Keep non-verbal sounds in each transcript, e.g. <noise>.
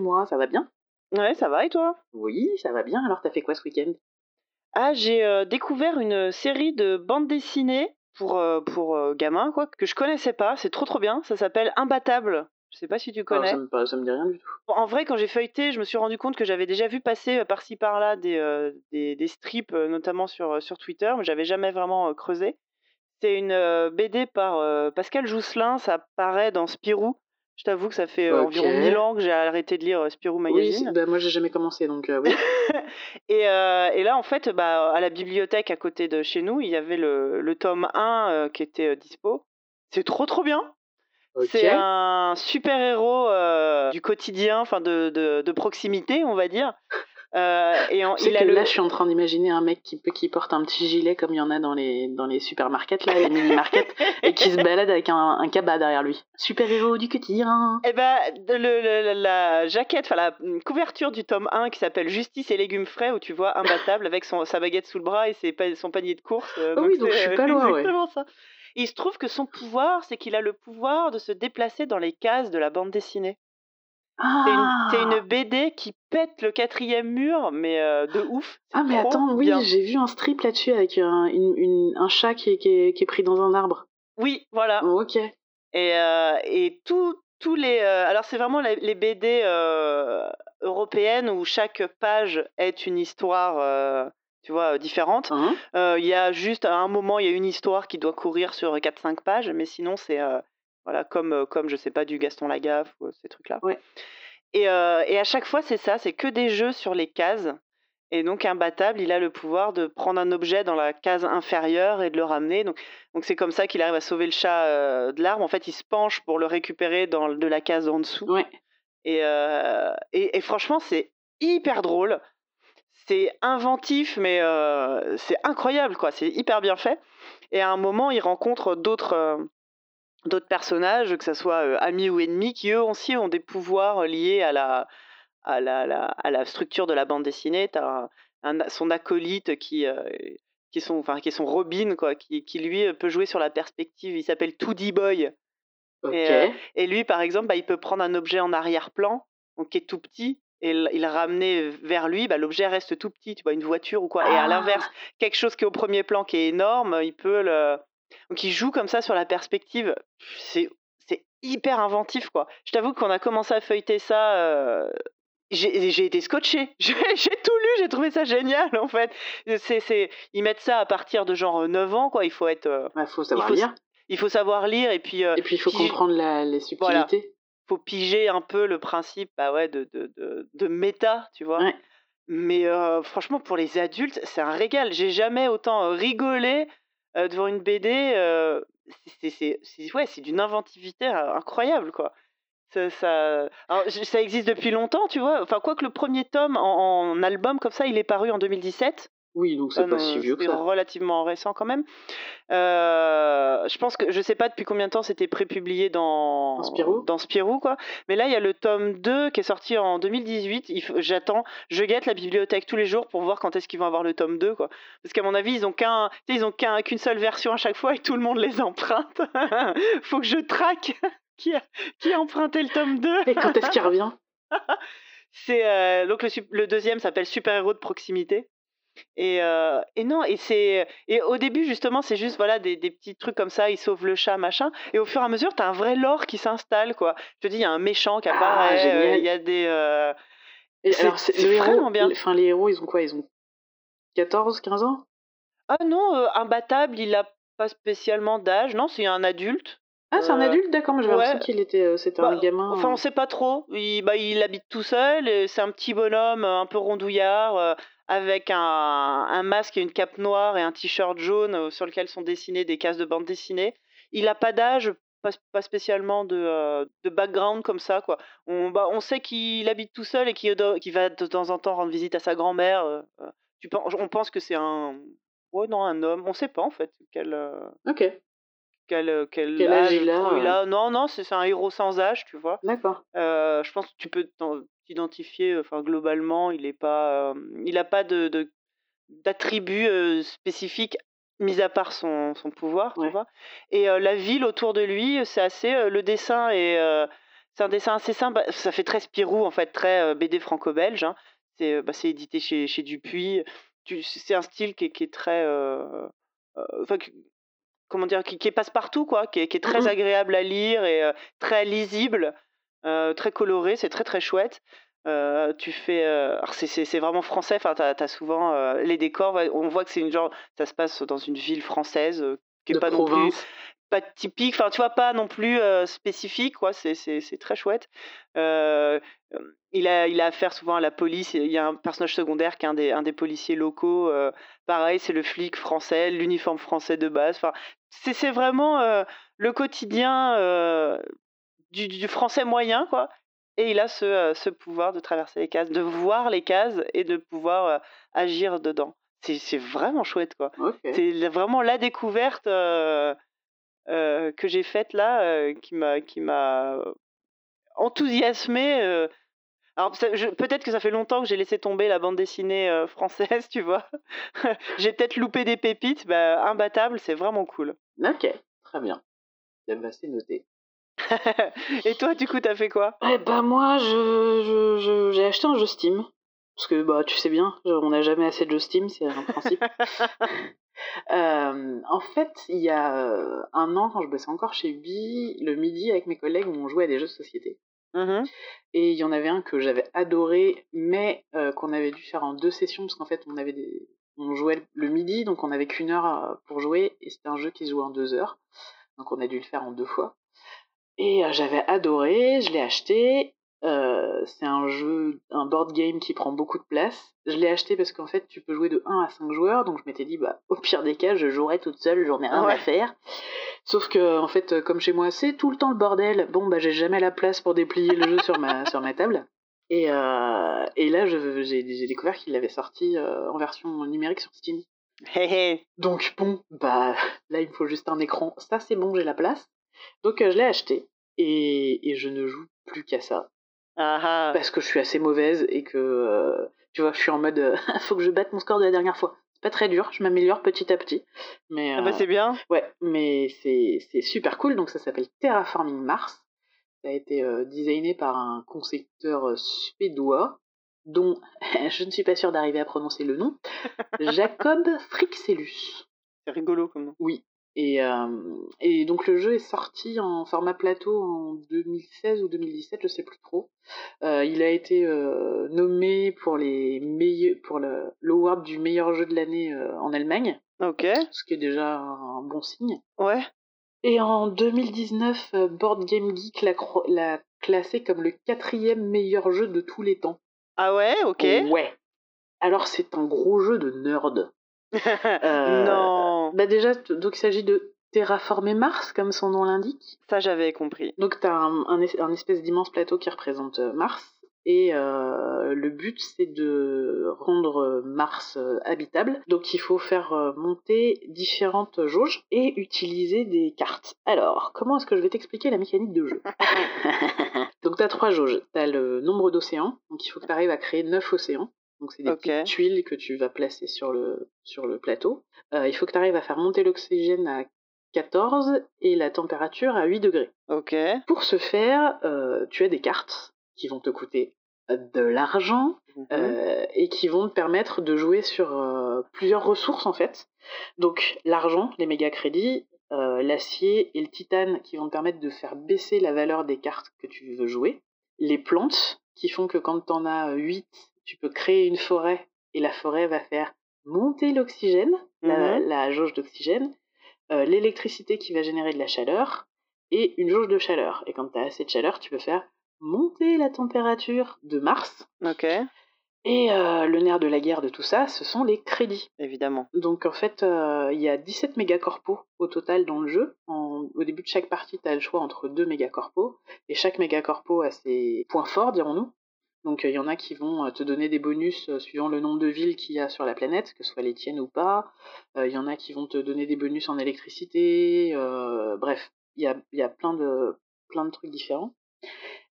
Moi, ça va bien? Ouais, ça va et toi? Oui, ça va bien. Alors, t'as fait quoi ce week-end? Ah, j'ai euh, découvert une série de bandes dessinées pour, euh, pour euh, gamins, quoi, que je connaissais pas. C'est trop trop bien. Ça s'appelle Imbattable. Je sais pas si tu connais. ça, me, pas- ça me dit rien du tout. En vrai, quand j'ai feuilleté, je me suis rendu compte que j'avais déjà vu passer euh, par-ci par-là des, des, des strips, notamment sur, sur Twitter, mais j'avais jamais vraiment creusé. C'est une BD par Pascal Jousselin, ça paraît dans Spirou. Je t'avoue que ça fait euh, environ 1000 ans que j'ai arrêté de lire euh, Spirou Oui, Magazine. c'est- bah, moi j'ai jamais commencé donc euh, oui. <laughs> Et, euh, et là, en fait, bah, à la bibliothèque à côté de chez nous, il y avait le, le tome 1 euh, qui était dispo. C'est trop trop bien. Ok. C'est un super-héros euh, du quotidien, enfin de, de, de proximité, on va dire. Euh, et en- Tu sais il a que le... là, je suis en train d'imaginer un mec qui, qui porte un petit gilet comme il y en a dans les, dans les supermarkets, là, les mini-markets, <laughs> et qui se balade avec un, un cabas derrière lui. Super-héros du quotidien. Eh ben, le- le- la jaquette, enfin la hum, couverture du tome 1 qui s'appelle Justice et légumes frais, où tu vois imbattable avec son, sa baguette sous le bras et ses son panier de course. euh, Ah oui, donc je suis euh, pas loin, ouais. exactement ça. Et il se trouve que son pouvoir, c'est qu'il a le pouvoir de se déplacer dans les cases de la bande dessinée. C'est une, Ah, c'est une BD qui pète le quatrième mur, mais euh, de ouf. Ah mais attends, oui, j'ai vu un strip là-dessus avec un, une- une- un chat qui est, qui, est, qui est pris dans un arbre. Oui, voilà. Oh, ok. Et, euh, et tout- tous les. euh, alors, c'est vraiment les, les BD européennes où chaque page est une histoire, tu vois, euh, différente. Hein Euh, Il y a juste à un moment, il y a une histoire qui doit courir sur 4-5 pages, mais sinon, c'est. euh, voilà, comme, euh, comme, je sais pas, du Gaston Lagaffe ou euh, ces trucs-là. Ouais. Et, euh, et à chaque fois, c'est ça, c'est que des jeux sur les cases. Et donc, imbattable, il a le pouvoir de prendre un objet dans la case inférieure et de le ramener. Donc, donc c'est comme ça qu'il arrive à sauver le chat euh, de l'arbre. En fait, il se penche pour le récupérer dans, de la case en dessous. Ouais. Et, euh, et, et franchement, c'est hyper drôle. C'est inventif, mais c'est incroyable, quoi. C'est hyper bien fait. Et à un moment, il rencontre d'autres d'autres personnages, que ce soit euh, amis ou ennemis, qui eux aussi ont des pouvoirs liés à la, à la, la- à la structure de la bande dessinée. Tu as son acolyte qui, euh, qui, est son, enfin, qui est son Robin, quoi, qui, qui lui euh, peut jouer sur la perspective. Il s'appelle 2D Boy. Et, euh, Et lui, par exemple, bah, il peut prendre un objet en arrière-plan, donc qui est tout petit, et il le ramener vers lui, bah, l'objet reste tout petit, tu vois, une voiture ou quoi. Et à Ah. l'inverse, quelque chose qui est au premier plan, qui est énorme, il peut le... Donc il joue comme ça sur la perspective. C'est c'est hyper inventif, quoi. Je t'avoue qu'on a commencé à feuilleter ça... euh, J'ai j'ai été scotché, <laughs> j'ai tout lu, j'ai trouvé ça génial en fait. C'est c'est- Ils mettent ça à partir de genre 9 ans, quoi. Il faut être, euh, Bah, faut savoir faut lire. il faut savoir lire et puis euh, Et puis il faut comprendre la- les Voilà. subtilités. faut piger un peu le principe bah ouais, de, de, de, de méta, tu vois. Ouais. Mais euh, franchement, pour les adultes, c'est un régal. J'ai jamais autant euh, rigolé euh, devant une BD. euh, c'est- ouais, d'une inventivité euh, incroyable, quoi. Ça, ça... Ça existe depuis longtemps, tu vois? Enfin, quoique le premier tome en album comme ça, il est paru en 2017. Oui, donc c'est Ah pas non, si vieux que c'est ça. relativement récent quand même. Euh, je pense que je sais pas depuis combien de temps c'était prépublié dans Dans Spirou dans Spirou, quoi. Mais là il y a le tome 2 qui est sorti en 2018. Il faut- J'attends, je guette la bibliothèque tous les jours pour voir quand est-ce qu'ils vont avoir le tome 2 quoi. Parce qu'à mon avis, ils ont qu'un ils ont qu'une seule version à chaque fois et tout le monde les emprunte. <laughs> Faut que je traque <laughs> qui a qui a emprunté le tome 2. Et quand est-ce qu'il revient? <laughs> C'est euh, donc le, le deuxième s'appelle Super héros de proximité. Et, euh, et non, et c'est et au début justement c'est juste voilà des, des petits trucs comme ça, il sauve le chat machin. Et au fur et à mesure t'as un vrai lore qui s'installe quoi. Je te dis il y a un méchant qui Ah, apparaît, il y a des euh, Et C'est- alors, le héros, bien. Enfin, les héros, ils ont quoi? Ils ont 14, 15 ans? Ah non euh, imbattable il a pas spécialement d'âge non c'est un adulte. Ah, c'est un adulte, d'accord, mais j'avais ouais. l'impression qu'il était, c'était Bah, un gamin. Enfin, on sait pas trop. Il, bah, il habite tout seul. C'est un petit bonhomme un peu rondouillard avec un, un masque et une cape noire et un t-shirt jaune euh, sur lequel sont dessinées des cases de bande dessinée. Il a pas d'âge, pas, pas spécialement de, euh, de background comme ça. Quoi. On, bah, on sait qu'il habite tout seul et qu'il va de temps en temps rendre visite à sa grand-mère. euh, euh. On pense que c'est un. Ouais, non, un homme. On sait pas en fait quel. euh, Ok, quel, euh, quel, Quel âge âge il a. Non, non, c'est un héros sans âge, tu vois. d'accord. Euh, je pense que tu peux t'identifier, enfin globalement, il est pas, euh, il a pas de d'attributs euh, spécifiques mis à part son, son pouvoir, tu vois. Et la ville autour de lui, c'est assez, le dessin et C'est un dessin assez simple. Ça fait très Spirou, en fait, très BD franco-belge. hein. C'est bah, c'est édité chez, chez Dupuis. C'est un style qui est, qui est très. enfin, comment dire Qui, qui est passe-partout, quoi. Qui est, qui est très Mhm. agréable à lire et euh, très lisible, euh, très coloré. C'est très, très chouette. Euh, tu fais. c'est- vraiment français. Enfin, t'as as souvent les décors. On voit que c'est une genre. Ça se passe dans une ville française qui est de pas non plus pas typique, enfin tu vois, pas non plus spécifique, quoi. C'est, très chouette. Il, a, il a affaire souvent à la police. Il y a un personnage secondaire qui est un des, un des policiers locaux. pareil, c'est le flic français, l'uniforme français de base. Enfin, c'est, vraiment euh, le quotidien euh, du, du français moyen, quoi. Et il a ce, ce pouvoir de traverser les cases, de voir les cases et de pouvoir agir dedans. C'est, vraiment chouette, quoi. C'est vraiment la découverte que j'ai faite là, qui m'a qui m'a enthousiasmé. euh. Alors peut-être que ça fait longtemps que j'ai laissé tomber la bande dessinée euh, française, tu vois. <laughs> j'ai peut-être loupé des pépites. Bah, imbattable, c'est vraiment cool. Ok, très bien. Eh ben, c'est noté. <laughs> Et toi, du coup, t'as fait quoi? Eh ben moi, je, j'ai acheté un jeu Steam. Parce que bah tu sais bien, on n'a jamais assez de jeux Steam, c'est un principe. <laughs> Euh, en fait, il y a euh, un an, quand je bossais encore chez Ubi, le midi avec mes collègues, on jouait à des jeux de société. Mhm. Et il y en avait un que j'avais adoré, mais euh, qu'on avait dû faire en deux sessions, parce qu'en fait, on avait des... on jouait le midi, donc on avait qu'une heure euh, pour jouer, et c'était un jeu qui se jouait en deux heures. Donc on a dû le faire en deux fois. Et euh, j'avais adoré, je l'ai acheté. Euh, c'est un jeu, un board game qui prend beaucoup de place. Je l'ai acheté parce qu'en fait, tu peux jouer de 1 à 5 joueurs, donc je m'étais dit, bah, au pire des cas, je jouerai toute seule, j'en ai rien Ouais. à faire. Sauf que, en fait, euh, comme chez moi, c'est tout le temps le bordel. Bon, bah, j'ai jamais la place pour déplier le jeu sur ma, <laughs> sur ma table. Et, euh, et là, j'ai découvert qu'il l'avait sorti euh, en version numérique sur Steam. Donc bon, bah là il me faut juste un écran. Ça c'est bon, j'ai la place. Donc euh, je l'ai acheté et, et je ne joue plus qu'à ça Ah ah. parce que je suis assez mauvaise et que tu vois, je suis en mode <laughs> faut que je batte mon score de la dernière fois. C'est pas très dur, je m'améliore petit à petit. Mais Ah bah, euh, c'est bien. ouais, mais c'est c'est super cool. Donc ça s'appelle Terraforming Mars. Ça a été euh, designé par un concepteur euh, suédois dont <laughs> je ne suis pas sûre d'arriver à prononcer le nom, <laughs> Jacob Frixellus. C'est rigolo comme nom. Oui. Et, euh, et donc le jeu est sorti en format plateau en 2016 ou 2017, je sais plus trop. Euh, il a été euh, nommé pour les meilleurs pour le l'award du meilleur jeu de l'année en Allemagne, Ok. ce qui est déjà un bon signe. Ouais. Et en 2019, euh, Board Game Geek l'a l'a classé comme le quatrième meilleur jeu de tous les temps. Ah ouais, ok. Ouais. Alors c'est un gros jeu de nerd. Euh, non. Bah déjà, donc il s'agit de terraformer Mars, comme son nom l'indique. Ça, j'avais compris. Donc tu as un, un es- un espèce d'immense plateau qui représente euh, Mars. Et euh, le but, c'est de rendre Mars euh, habitable. Donc il faut faire euh, monter différentes jauges et utiliser des cartes. Alors, comment est-ce que je vais t'expliquer la mécanique de jeu? <laughs> Donc tu as trois jauges. Tu as le nombre d'océans. Donc il faut que tu arrives à créer neuf océans. Donc c'est des petites tuiles que tu vas placer sur le, sur le plateau. Euh, il faut que tu arrives à faire monter l'oxygène à 14 et la température à 8 degrés. Pour ce faire, euh, tu as des cartes qui vont te coûter de l'argent Mhm. euh, et qui vont te permettre de jouer sur euh, plusieurs ressources en fait. Donc l'argent, les méga crédits, euh, l'acier et le titane qui vont te permettre de faire baisser la valeur des cartes que tu veux jouer. Les plantes qui font que quand tu en as 8, tu peux créer une forêt et la forêt va faire monter l'oxygène, la, la jauge d'oxygène, euh, l'électricité qui va générer de la chaleur et une jauge de chaleur. Et quand tu as assez de chaleur, tu peux faire monter la température de Mars. Ok. Et euh, le nerf de la guerre de tout ça, ce sont les crédits. Évidemment. Donc en fait, euh, il y a 17 mégacorpos au total dans le jeu. En- au début de chaque partie, tu as le choix entre deux mégacorpos. Et chaque mégacorpo a ses points forts, dirons-nous. Donc il y en a qui vont euh, te donner des bonus euh, suivant le nombre de villes qu'il y a sur la planète, que ce soit les tiennes ou pas. Euh, Il y en a qui vont te donner des bonus en électricité. euh, bref, il y a, y a plein, de, plein de trucs différents.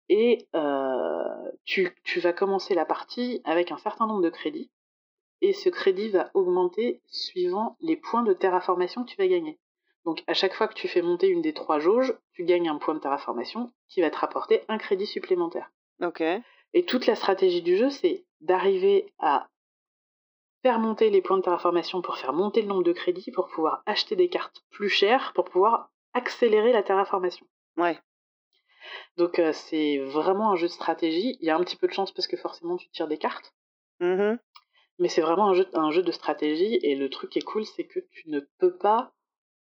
Et euh, tu, tu vas commencer la partie avec un certain nombre de crédits. Et ce crédit va augmenter suivant les points de terraformation que tu vas gagner. Donc à chaque fois que tu fais monter une des trois jauges, tu gagnes un point de terraformation qui va te rapporter un crédit supplémentaire. Ok. Et toute la stratégie du jeu, c'est d'arriver à faire monter les points de terraformation pour faire monter le nombre de crédits, pour pouvoir acheter des cartes plus chères, pour pouvoir accélérer la terraformation. Ouais. Donc euh, c'est vraiment un jeu de stratégie. Il y a un petit peu de chance parce que forcément tu tires des cartes. Mhm. Mais c'est vraiment un jeu, un jeu de stratégie. Et le truc qui est cool, c'est que tu ne peux pas.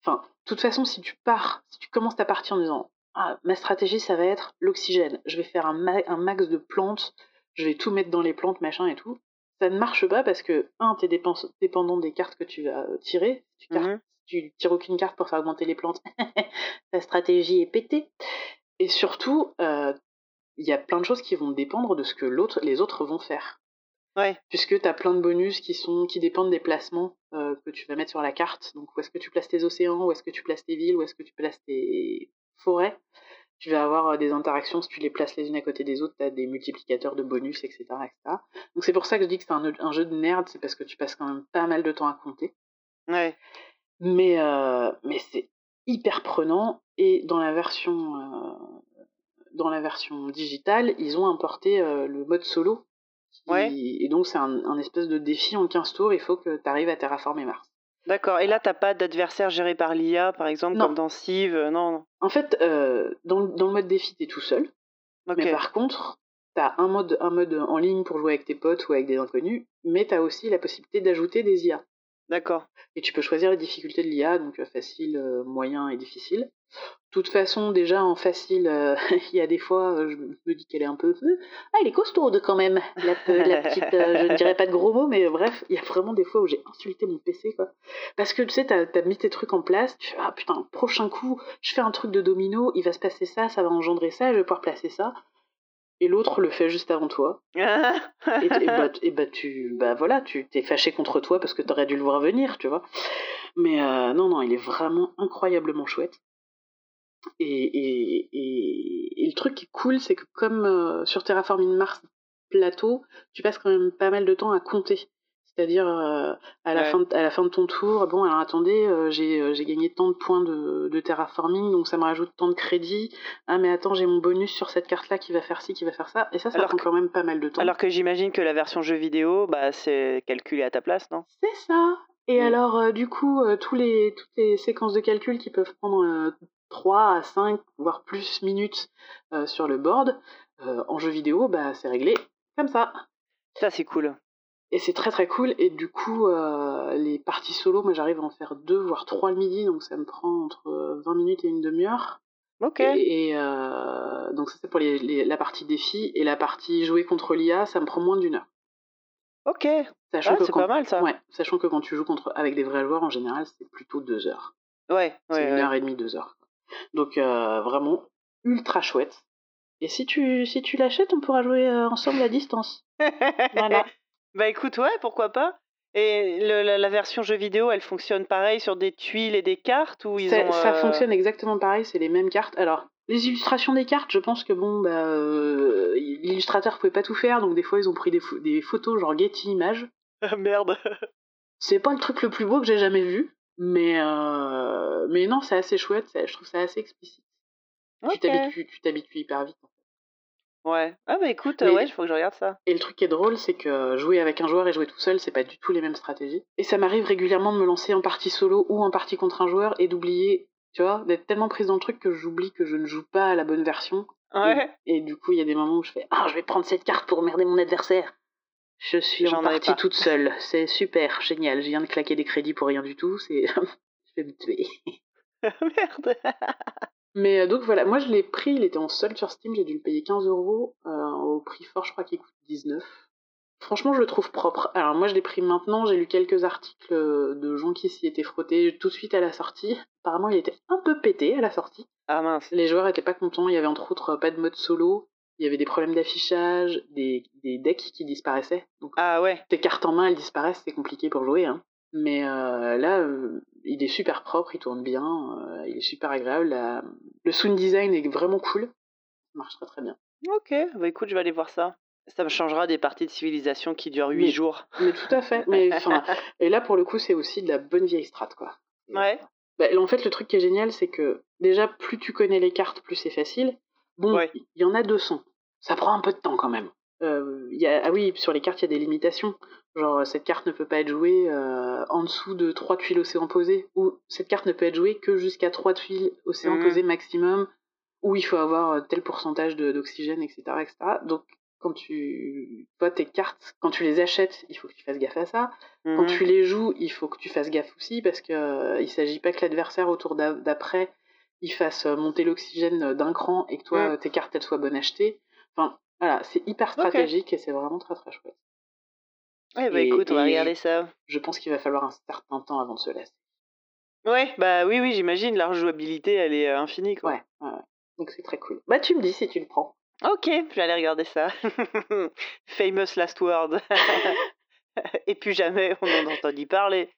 Enfin, de toute façon, si tu pars, si tu commences ta partie en disant ah, ma stratégie, ça va être l'oxygène. Je vais faire un, ma- un max de plantes. Je vais tout mettre dans les plantes, machin et tout. Ça ne marche pas parce que, un, t'es dépen- dépendant des cartes que tu vas tirer. Si tu, tu tires aucune carte pour faire augmenter les plantes, <laughs> ta stratégie est pétée. Et surtout, euh, il y a plein de choses qui vont dépendre de ce que l'autre, les autres vont faire. Ouais. Puisque tu as plein de bonus qui, sont, qui dépendent des placements euh, que tu vas mettre sur la carte. Donc, où est-ce que tu places tes océans, où est-ce que tu places tes villes, où est-ce que tu places tes forêts. Tu vas avoir euh, des interactions, si tu les places les unes à côté des autres, tu as des multiplicateurs de bonus, etc. etc. Donc, c'est pour ça que je dis que c'est un, un jeu de merde, c'est parce que tu passes quand même pas mal de temps à compter. Ouais. Mais, euh, mais c'est hyper prenant. Et dans la version, euh, dans la version digitale, ils ont importé euh, le mode solo. qui- Ouais. Et donc, c'est un, un espèce de défi en 15 tours. Il faut que tu arrives à terraformer Mars. D'accord. Et là, t'as pas d'adversaire géré par l'IA, par exemple, Non. comme dans Civ euh, Non, non. En fait, euh, dans, le- dans le mode défi, tu es tout seul. Mais par contre, tu as un mode, un mode en ligne pour jouer avec tes potes ou avec des inconnus. Mais tu as aussi la possibilité d'ajouter des IA. D'accord. Et tu peux choisir la difficulté de l'IA, donc euh, facile, euh, moyen et difficile. De toute façon, déjà en facile, euh, <laughs> il y a des fois, je me dis qu'elle est un peu. Ah, elle est costaude quand même, la, la petite. je ne dirais pas de gros mots, mais bref, il y a vraiment des fois où j'ai insulté mon PC, quoi. Parce que tu sais, t'as as mis tes trucs en place, tu fais Ah putain, prochain coup, je fais un truc de domino, il va se passer ça, ça va engendrer ça, je vais pouvoir placer ça. Et l'autre le fait juste avant toi. Et, et bah, <laughs> et bah, tu, bah voilà, tu t'es fâché contre toi parce que t'aurais dû le voir venir, tu vois. Mais euh, non, non, il est vraiment incroyablement chouette. Et, et, et, et le truc qui est cool, c'est que comme euh, sur Terraforming Mars plateau, tu passes quand même pas mal de temps à compter. C'est-à-dire euh, à, la Ouais. fin de, à la fin de ton tour, bon alors attendez, euh, j'ai euh, j'ai gagné tant de points de, de terraforming, donc ça me rajoute tant de crédits. Ah mais attends, j'ai mon bonus sur cette carte-là qui va faire ci, qui va faire ça. Et ça, ça Alors prend que- quand même pas mal de temps. Alors que j'imagine que la version jeu vidéo, bah, c'est calculé à ta place, non? C'est ça. Et Mm. alors, du coup, tous les, toutes les séquences de calcul qui peuvent prendre euh, 3 à 5, voire plus minutes sur le board, en jeu vidéo, bah, c'est réglé comme ça. Ça, c'est cool. Et c'est très très cool. Et du coup, euh, les parties solo, moi j'arrive à en faire deux, voire trois le midi, donc ça me prend entre euh, 20 minutes et une demi-heure. Ok. Et, et, euh, donc ça c'est pour les, les- la partie défi. Et la partie jouer contre l'IA, ça me prend moins d'une heure. Ok. Sachant Ah, que c'est quand- pas mal ça. Ouais, sachant que quand tu joues contre, avec des vrais joueurs, en général, c'est plutôt deux heures. Ouais, C'est ouais, une ouais. heure et demie, deux heures. Donc euh, vraiment ultra chouette. Et si tu, si tu l'achètes, on pourra jouer euh, ensemble à distance. <laughs> Voilà. Bah écoute, ouais, pourquoi pas. Et le- la, la version jeu vidéo, elle fonctionne pareil sur des tuiles et des cartes ou ils Ça, ont. ça euh, fonctionne exactement pareil, c'est les mêmes cartes. Alors, les illustrations des cartes, je pense que bon, bah, euh, l'illustrateur pouvait pas tout faire, donc des fois ils ont pris des, des photos genre Getty Images. <laughs> Ah, Merde. C'est pas le truc le plus beau que j'ai jamais vu, mais, euh, mais non, c'est assez chouette, je trouve ça assez explicite. Tu Ok. t'habitues tu t'habitues hyper vite. Ouais. Ah bah écoute, Mais- ouais, il faut que je regarde ça. Et le truc qui est drôle, c'est que jouer avec un joueur et jouer tout seul, c'est pas du tout les mêmes stratégies. Et ça m'arrive régulièrement de me lancer en partie solo ou en partie contre un joueur et d'oublier, tu vois, d'être tellement prise dans le truc que j'oublie que je ne joue pas à la bonne version. Ouais. Et, du coup, il y a des moments où je fais Ah, je vais prendre cette carte pour emmerder mon adversaire. Je suis en J'en avais partie pas. toute seule. C'est super, génial. Je viens de claquer des crédits pour rien du tout. C'est. <laughs> je vais me tuer. <laughs> Merde. <laughs> Mais euh, donc voilà, moi je l'ai pris, il était en solde sur Steam, j'ai dû le payer 15 euros. euh, Au prix fort, je crois qu'il coûte 19. Franchement, je le trouve propre. Alors moi je l'ai pris maintenant, j'ai lu quelques articles euh, de gens qui s'y étaient frottés tout de suite à la sortie. Apparemment, il était un peu pété à la sortie. Ah mince. Les joueurs étaient pas contents, il y avait entre autres pas de mode solo, il y avait des problèmes d'affichage, des, des decks qui disparaissaient. Donc Ah ouais. tes cartes en main elles disparaissent, c'est compliqué pour jouer. Hein. Mais euh, là, euh, il est super propre, il tourne bien, euh, il est super agréable. la- Le sound design est vraiment cool, ça marche très très bien. Ok. Bah écoute, je vais aller voir ça. Ça me changera des parties de civilisation qui durent 8 Mais- jours. Mais tout à fait. Mais <laughs> et là pour le coup, c'est aussi de la bonne vieille strat quoi. Ouais. Bah, en fait, le truc qui est génial, c'est que déjà, plus tu connais les cartes, plus c'est facile. Bon, il y en a 200. Ça prend un peu de temps quand même. Euh, y a, ah oui, sur les cartes, il y a des limitations. Genre, cette carte ne peut pas être jouée euh, en dessous de 3 tuiles océan posées, ou cette carte ne peut être jouée que jusqu'à 3 tuiles océan mmh. posées maximum, où il faut avoir euh, tel pourcentage d'oxygène, etc., etc. Donc, quand tu. Toi, tes cartes, quand tu les achètes, il faut que tu fasses gaffe à ça. Quand mmh. tu les joues, il faut que tu fasses gaffe aussi, parce qu'il euh, il s'agit pas que l'adversaire autour d'après il fasse monter l'oxygène d'un cran et que toi, mmh. tes cartes, elles soient bonnes achetées. Enfin, voilà, c'est hyper stratégique et c'est vraiment très très chouette. Ouais, bah écoute, on va regarder ça. Je pense qu'il va falloir un certain temps avant de se lasser. Ouais, bah oui, oui, j'imagine, la rejouabilité, elle est euh, infinie, quoi. Ouais, ouais, donc c'est très cool. Bah tu me dis si tu le prends. Ok, je vais aller regarder ça. <laughs> Famous last word. <laughs> et puis jamais on en a entendu parler.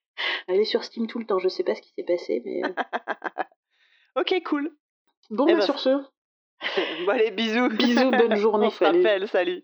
Elle est sur Steam tout le temps, je sais pas ce qui s'est passé, mais... <laughs> Ok, cool. Bon, eh bah, ben, sur ce... bon allez, bisous. Bisous, bonne journée. <laughs> On se rappelle, salut.